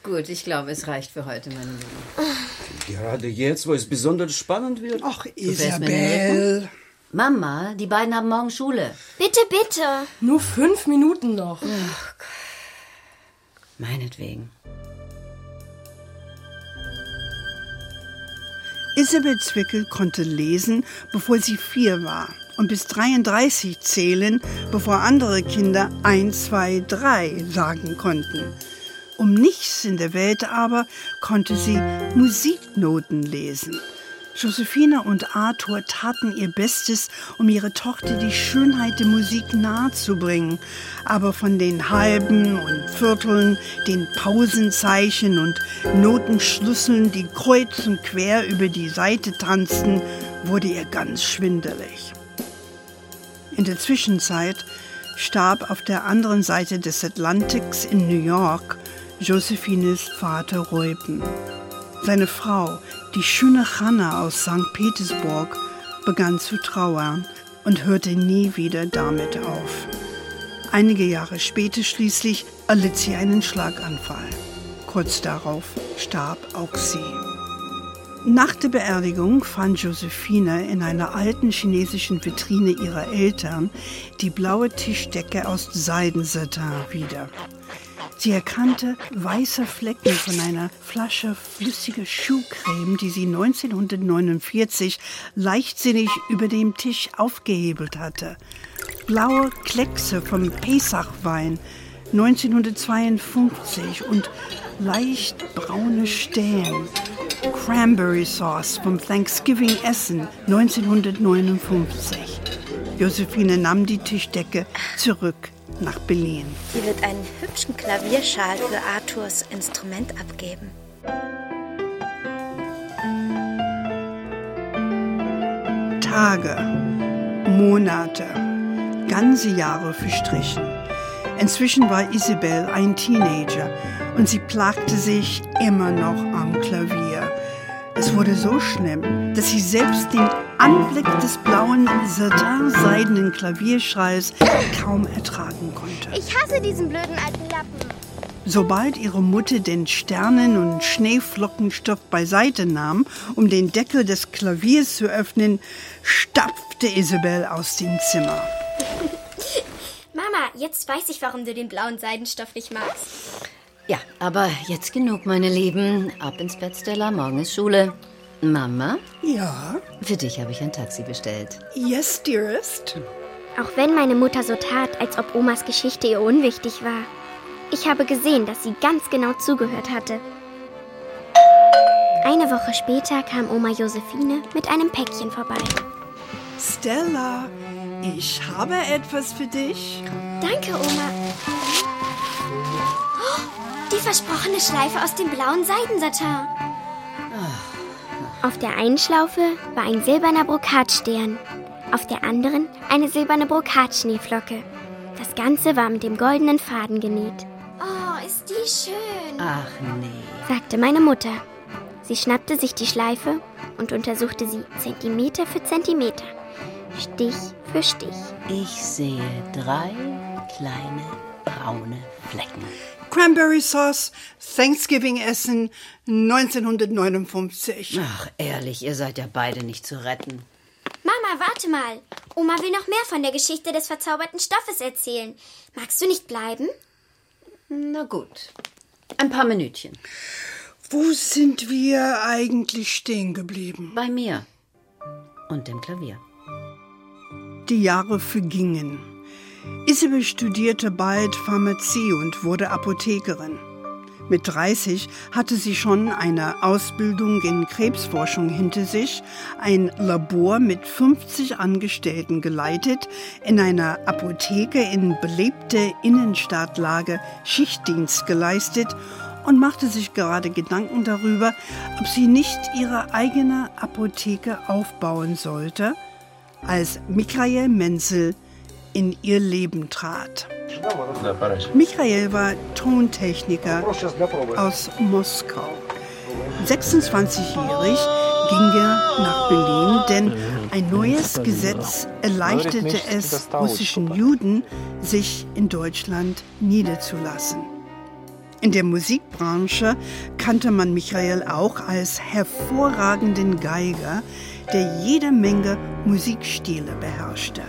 Gut, ich glaube, es reicht für heute, meine Lieben. Gerade jetzt, wo es besonders spannend wird. Ach, helfen? Mama, die beiden haben morgen Schule. Bitte, bitte. Nur fünf Minuten noch. Meinetwegen. Isabel Zwickel konnte lesen, bevor sie vier war und bis 33 zählen, bevor andere Kinder 1, 2, 3 sagen konnten. Um nichts in der Welt aber konnte sie Musiknoten lesen. Josephine und Arthur taten ihr Bestes, um ihre Tochter die Schönheit der Musik nahezubringen. Aber von den Halben und Vierteln, den Pausenzeichen und Notenschlüsseln, die kreuz und quer über die Seite tanzten, wurde ihr ganz schwindelig. In der Zwischenzeit starb auf der anderen Seite des Atlantiks in New York Josephines Vater Reuben. Seine Frau, die schöne Hanna aus St. Petersburg, begann zu trauern und hörte nie wieder damit auf. Einige Jahre später schließlich erlitt sie einen Schlaganfall. Kurz darauf starb auch sie. Nach der Beerdigung fand Josephine in einer alten chinesischen Vitrine ihrer Eltern die blaue Tischdecke aus Seidensatin wieder. Sie erkannte weiße Flecken von einer Flasche flüssiger Schuhcreme, die sie 1949 leichtsinnig über dem Tisch aufgehebelt hatte. Blaue Kleckse vom Pesachwein 1952 und leicht braune Stellen. Cranberry Sauce vom Thanksgiving-Essen 1959. Josephine nahm die Tischdecke zurück nach Berlin. Sie wird einen hübschen Klavierschal für Arthurs Instrument abgeben. Tage, Monate, ganze Jahre verstrichen. Inzwischen war Isabel ein Teenager und sie plagte sich immer noch am Klavier. Es wurde so schlimm, dass sie selbst den Anblick des blauen satin-seidenen Klavierschreis kaum ertragen konnte. Ich hasse diesen blöden alten Lappen. Sobald ihre Mutter den Sternen- und Schneeflockenstoff beiseite nahm, um den Deckel des Klaviers zu öffnen, stapfte Isabel aus dem Zimmer. *laughs* Mama, jetzt weiß ich, warum du den blauen Seidenstoff nicht magst. Ja, aber jetzt genug, meine Lieben. Ab ins Bett, Stella. Morgen ist Schule. Mama? Ja? Für dich habe ich ein Taxi bestellt. Yes, dearest. Auch wenn meine Mutter so tat, als ob Omas Geschichte ihr unwichtig war. Ich habe gesehen, dass sie ganz genau zugehört hatte. Eine Woche später kam Oma Josephine mit einem Päckchen vorbei. Stella, ich habe etwas für dich. Danke, Oma. Die versprochene Schleife aus dem blauen Seidensatin. Auf der einen Schlaufe war ein silberner Brokatstern, auf der anderen eine silberne Brokatschneeflocke. Das Ganze war mit dem goldenen Faden genäht. Oh, ist die schön, Ach nee. sagte meine Mutter. Sie schnappte sich die Schleife und untersuchte sie Zentimeter für Zentimeter, Stich für Stich. Ich sehe drei kleine braune Flecken. Cranberry Sauce, Thanksgiving-Essen 1959. Ach, ehrlich, ihr seid ja beide nicht zu retten. Mama, warte mal. Oma will noch mehr von der Geschichte des verzauberten Stoffes erzählen. Magst du nicht bleiben? Na gut. Ein paar Minütchen. Wo sind wir eigentlich stehen geblieben? Bei mir. Und dem Klavier. Die Jahre vergingen. Isabel studierte bald Pharmazie und wurde Apothekerin. Mit 30 hatte sie schon eine Ausbildung in Krebsforschung hinter sich, ein Labor mit 50 Angestellten geleitet, in einer Apotheke in belebte Innenstadtlage Schichtdienst geleistet und machte sich gerade Gedanken darüber, ob sie nicht ihre eigene Apotheke aufbauen sollte, als Michael Menzel in ihr Leben trat. Michael war Tontechniker aus Moskau. 26-jährig ging er nach Berlin, denn ein neues Gesetz erleichterte es russischen Juden, sich in Deutschland niederzulassen. In der Musikbranche kannte man Michael auch als hervorragenden Geiger, der jede Menge Musikstile beherrschte.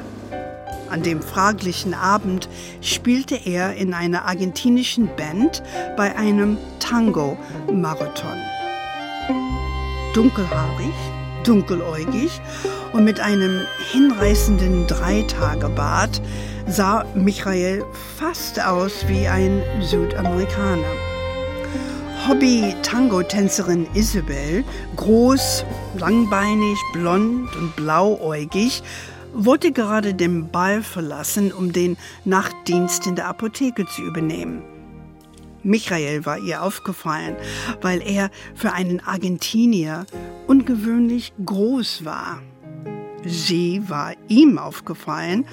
An dem fraglichen Abend spielte er in einer argentinischen Band bei einem Tango-Marathon. Dunkelhaarig, dunkeläugig und mit einem hinreißenden Dreitagebart sah Michael fast aus wie ein Südamerikaner. Hobby-Tango-Tänzerin Isabel, groß, langbeinig, blond und blauäugig, wollte gerade den Ball verlassen, um den Nachtdienst in der Apotheke zu übernehmen. Michael war ihr aufgefallen, weil er für einen Argentinier ungewöhnlich groß war. Sie war ihm aufgefallen,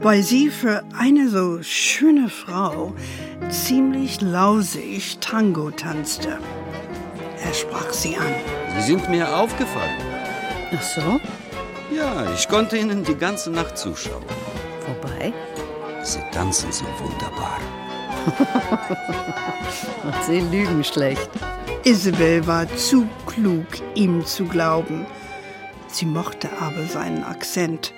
weil sie für eine so schöne Frau ziemlich lausig Tango tanzte. Er sprach sie an. Sie sind mir aufgefallen. Ach so? Ja, ich konnte Ihnen die ganze Nacht zuschauen. Wobei? Sie tanzen so wunderbar. *laughs* Und Sie lügen schlecht. Isabel war zu klug, ihm zu glauben. Sie mochte aber seinen Akzent,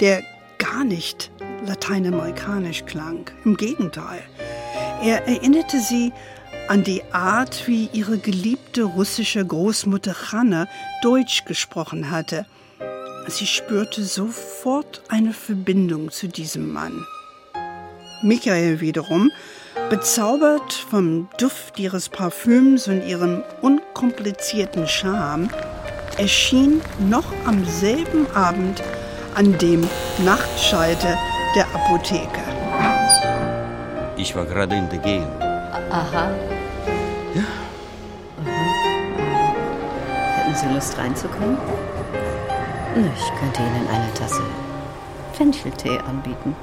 der gar nicht lateinamerikanisch klang. Im Gegenteil. Er erinnerte sie an die Art, wie ihre geliebte russische Großmutter Hanne Deutsch gesprochen hatte. Sie spürte sofort eine Verbindung zu diesem Mann. Michael wiederum Bezaubert vom Duft ihres Parfüms und ihrem unkomplizierten Charme erschien noch am selben Abend an dem Nachtschalter der Apotheke. Ich war gerade in der Gegend. Aha. Ja. Hätten Sie Lust reinzukommen? Ich könnte Ihnen eine Tasse Fencheltee anbieten.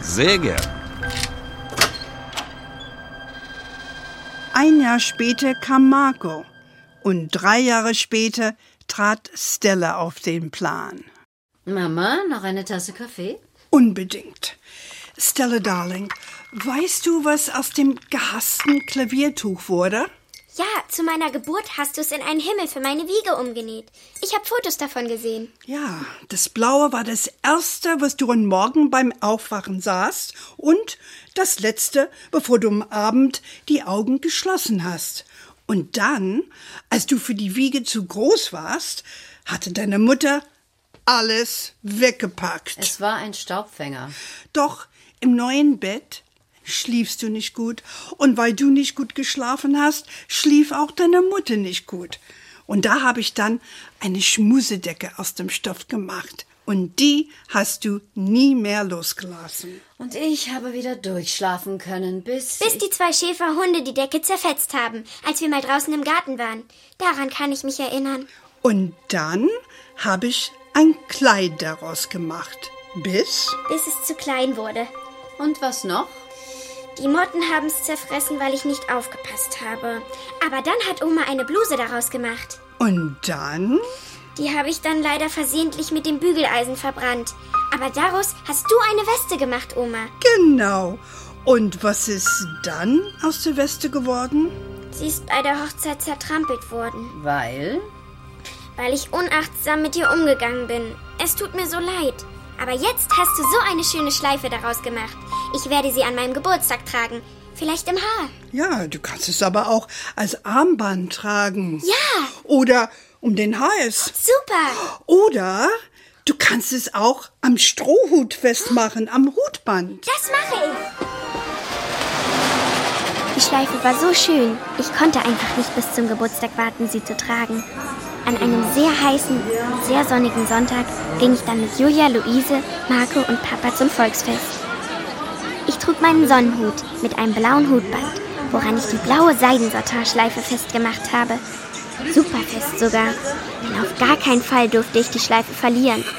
Sehr gern. Ein Jahr später kam Marco und drei Jahre später trat Stella auf den Plan. Mama, noch eine Tasse Kaffee? Unbedingt. Stella, Darling, weißt du, was aus dem gehassten Klaviertuch wurde? Ja, zu meiner Geburt hast du es in einen Himmel für meine Wiege umgenäht. Ich habe Fotos davon gesehen. Ja, das Blaue war das Erste, was du am Morgen beim Aufwachen sahst und das Letzte, bevor du am Abend die Augen geschlossen hast. Und dann, als du für die Wiege zu groß warst, hatte deine Mutter alles weggepackt. Es war ein Staubfänger. Doch im neuen Bett schliefst du nicht gut. Und weil du nicht gut geschlafen hast, schlief auch deine Mutter nicht gut. Und da habe ich dann eine Schmusedecke aus dem Stoff gemacht. Und die hast du nie mehr losgelassen. Und ich habe wieder durchschlafen können, bis. Bis die zwei Schäferhunde die Decke zerfetzt haben, als wir mal draußen im Garten waren. Daran kann ich mich erinnern. Und dann habe ich ein Kleid daraus gemacht. Bis? Bis es zu klein wurde. Und was noch? Die Motten haben es zerfressen, weil ich nicht aufgepasst habe. Aber dann hat Oma eine Bluse daraus gemacht. Und dann? Die habe ich dann leider versehentlich mit dem Bügeleisen verbrannt. Aber daraus hast du eine Weste gemacht, Oma. Genau. Und was ist dann aus der Weste geworden? Sie ist bei der Hochzeit zertrampelt worden, Weil? weil ich unachtsam mit ihr umgegangen bin. Es tut mir so leid. Aber jetzt hast du so eine schöne Schleife daraus gemacht. Ich werde sie an meinem Geburtstag tragen. Vielleicht im Haar. Ja, du kannst es aber auch als Armband tragen. Ja. Oder um den Hals. Super. Oder du kannst es auch am Strohhut festmachen, am Hutband. Das mache ich. Die Schleife war so schön, ich konnte einfach nicht bis zum Geburtstag warten, sie zu tragen. An einem sehr heißen, sehr sonnigen Sonntag ging ich dann mit Julia, Luise, Marco und Papa zum Volksfest. Ich trug meinen Sonnenhut mit einem blauen Hutband, woran ich die blaue Seidensatinschleife festgemacht habe. Super fest sogar, denn auf gar keinen Fall durfte ich die Schleife verlieren. *laughs*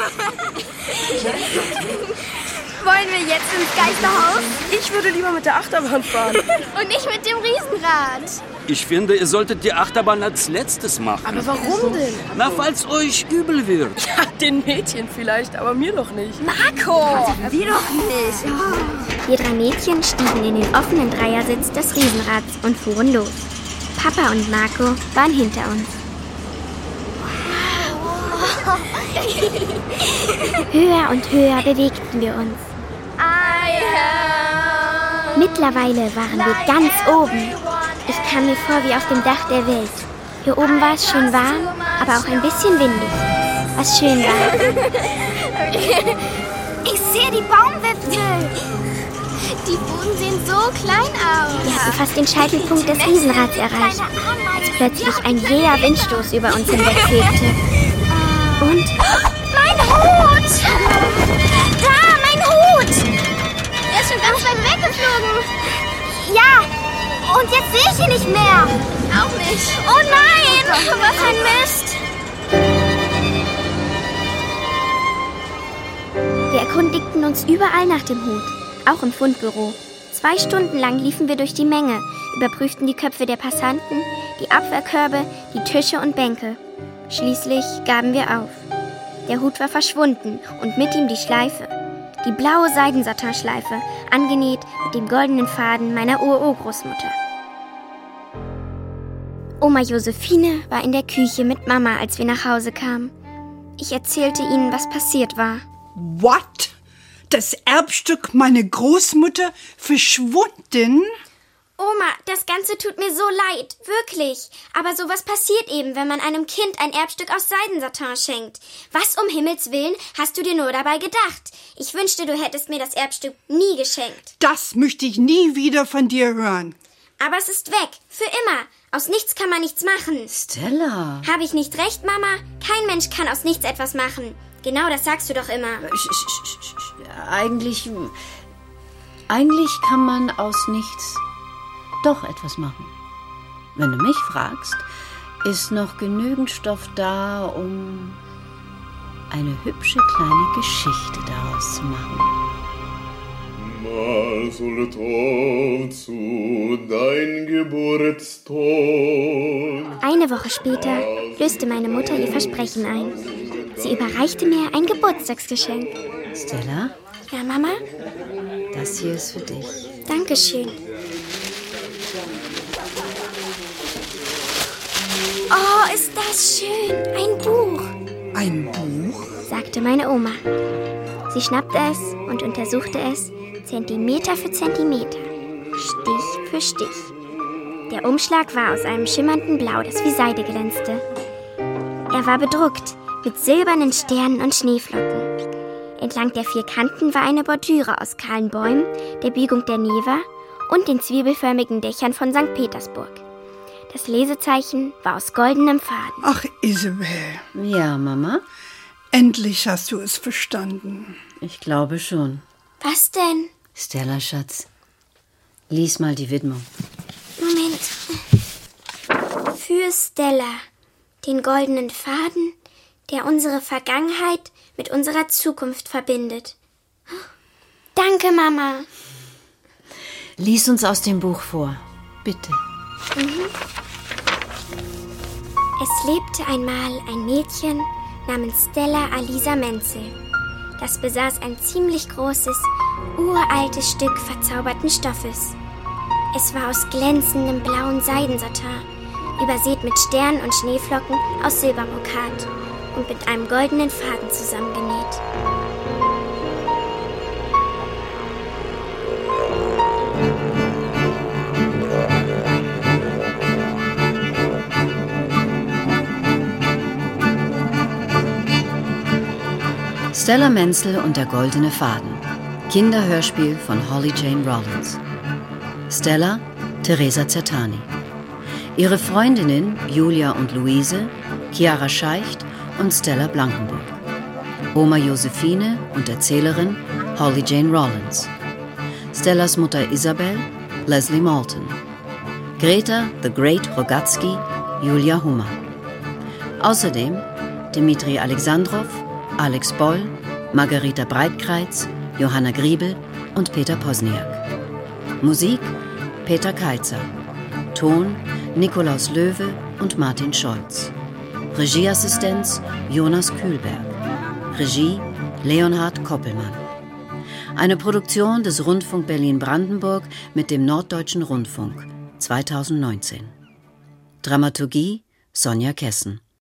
Wollen wir jetzt ins Geisterhaus? Ich würde lieber mit der Achterbahn fahren. *laughs* Und nicht mit dem Riesenrad. Ich finde, ihr solltet die Achterbahn als letztes machen. Aber warum denn? Na, falls euch übel wird. Ja, den Mädchen vielleicht, aber mir doch nicht. Marco! Wir doch nicht. Wir drei Mädchen stiegen in den offenen Dreiersitz des Riesenrads und fuhren los. Papa und Marco waren hinter uns. Höher und höher bewegten wir uns. Mittlerweile waren wir ganz oben. Ich kam mir vor wie auf dem Dach der Welt. Hier oben war es schön warm, aber auch ein bisschen windig. Was schön war. *laughs* Ich sehe die Baumwipfel. Die Boden sehen so klein aus. Wir hatten fast den Scheitelpunkt des Riesenrads erreicht, als plötzlich ein jäher Windstoß über uns hinwegfegte. Und Mein Hut! *laughs* weggeflogen. Ja, und jetzt sehe ich ihn nicht mehr. Auch nicht. Oh nein! Was ein Mist! wir erkundigten uns überall nach dem Hut, auch im Fundbüro. Zwei Stunden lang liefen wir durch die Menge, überprüften die Köpfe der Passanten, die Abwehrkörbe, die Tische und Bänke. Schließlich gaben wir auf. Der Hut war verschwunden und mit ihm die Schleife. Die blaue Seidensatinschleife, angenäht mit dem goldenen Faden meiner Urgroßmutter. Oma Josephine war in der Küche mit Mama, als wir nach Hause kamen. Ich erzählte ihnen, was passiert war. What? Das Erbstück meiner Großmutter verschwunden? Oma, das Ganze tut mir so leid, wirklich. Aber sowas passiert eben, wenn man einem Kind ein Erbstück aus Seidensatin schenkt. Was um Himmels Willen hast du dir nur dabei gedacht? Ich wünschte, du hättest mir das Erbstück nie geschenkt. Das möchte ich nie wieder von dir hören. Aber es ist weg, für immer. Aus nichts kann man nichts machen. Stella. Habe ich nicht recht, Mama? Kein Mensch kann aus nichts etwas machen. Genau, das sagst du doch immer. Sch, sch, sch, eigentlich. Eigentlich kann man aus nichts doch etwas machen. Wenn du mich fragst, ist noch genügend Stoff da, um eine hübsche kleine Geschichte daraus zu machen. Mal soll zu dein Geburtstag. Eine Woche später löste meine Mutter ihr Versprechen ein. Sie überreichte mir ein Geburtstagsgeschenk. Stella? Ja, Mama? Das hier ist für dich. Dankeschön. Oh, ist das schön. Ein Buch. Ein Buch? sagte meine Oma. Sie schnappte es und untersuchte es Zentimeter für Zentimeter, Stich für Stich. Der Umschlag war aus einem schimmernden Blau, das wie Seide glänzte. Er war bedruckt mit silbernen Sternen und Schneeflocken. Entlang der vier Kanten war eine Bordüre aus kahlen Bäumen, der Biegung der Neva und den zwiebelförmigen Dächern von St. Petersburg. Das Lesezeichen war aus goldenem Faden. Ach, Isabel. Ja, Mama? Endlich hast du es verstanden. Ich glaube schon. Was denn? Stella, Schatz. Lies mal die Widmung. Moment. Für Stella, den goldenen Faden, der unsere Vergangenheit mit unserer Zukunft verbindet. Danke, Mama. Lies uns aus dem Buch vor. Bitte. Mhm. Es lebte einmal ein Mädchen namens Stella Alisa Menzel. Das besaß ein ziemlich großes, uraltes Stück verzauberten Stoffes. Es war aus glänzendem blauen Seidensatin, übersät mit Sternen und Schneeflocken aus Silberbrokat und mit einem goldenen Faden zusammengenäht. Stella Menzel und der goldene Faden. Kinderhörspiel von Holly Jane Rollins. Stella, Teresa Zertani. Ihre Freundinnen Julia und Luise, Chiara Scheicht und Stella Blankenburg. Oma Josephine und Erzählerin Holly Jane Rollins. Stellas Mutter Isabel, Leslie Malton. Greta The Great Rogatsky, Julia Hummer. Außerdem Dmitri Alexandrov, Alex Boll, Margarita Breitkreitz, Johanna Griebel und Peter Posniak. Musik Peter Keitzer. Ton Nikolaus Löwe und Martin Scholz. Regieassistenz Jonas Kühlberg. Regie Leonhard Koppelmann. Eine Produktion des Rundfunk Berlin-Brandenburg mit dem Norddeutschen Rundfunk 2019. Dramaturgie Sonja Kessen.